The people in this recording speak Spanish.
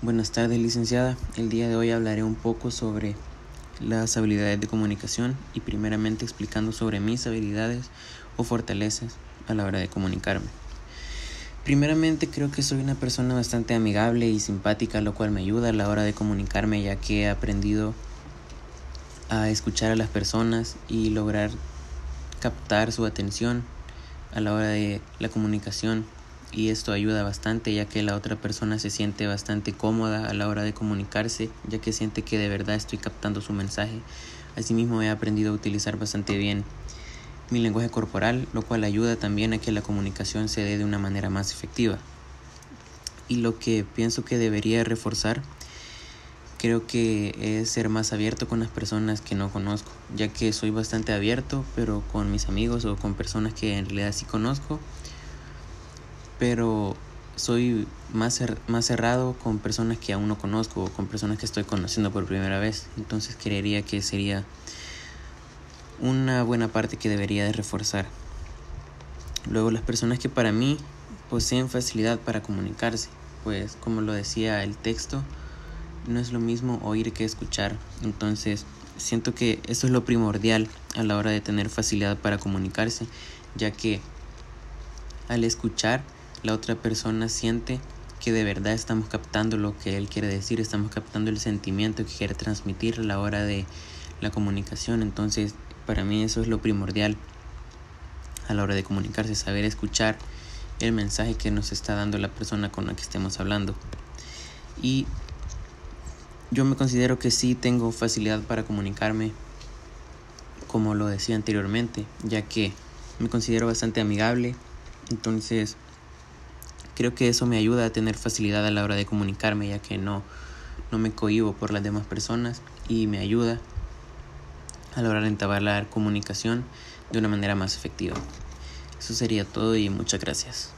Buenas tardes, licenciada. El día de hoy hablaré un poco sobre las habilidades de comunicación y primeramente explicando sobre mis habilidades o fortalezas a la hora de comunicarme. Primeramente creo que soy una persona bastante amigable y simpática, lo cual me ayuda a la hora de comunicarme ya que he aprendido a escuchar a las personas y lograr captar su atención a la hora de la comunicación y esto ayuda bastante ya que la otra persona se siente bastante cómoda a la hora de comunicarse ya que siente que de verdad estoy captando su mensaje. Asimismo he aprendido a utilizar bastante bien mi lenguaje corporal, lo cual ayuda también a que la comunicación se dé de una manera más efectiva. Y lo que pienso que debería reforzar creo que es ser más abierto con las personas que no conozco, ya que soy bastante abierto, pero con mis amigos o con personas que en realidad sí conozco pero soy más, más cerrado con personas que aún no conozco o con personas que estoy conociendo por primera vez. Entonces creería que sería una buena parte que debería de reforzar. Luego las personas que para mí poseen facilidad para comunicarse, pues como lo decía el texto, no es lo mismo oír que escuchar. Entonces siento que eso es lo primordial a la hora de tener facilidad para comunicarse, ya que al escuchar la otra persona siente que de verdad estamos captando lo que él quiere decir, estamos captando el sentimiento que quiere transmitir a la hora de la comunicación. Entonces, para mí eso es lo primordial a la hora de comunicarse, saber escuchar el mensaje que nos está dando la persona con la que estemos hablando. Y yo me considero que sí tengo facilidad para comunicarme, como lo decía anteriormente, ya que me considero bastante amigable. Entonces, Creo que eso me ayuda a tener facilidad a la hora de comunicarme, ya que no, no me cohibo por las demás personas y me ayuda a la de entablar comunicación de una manera más efectiva. Eso sería todo y muchas gracias.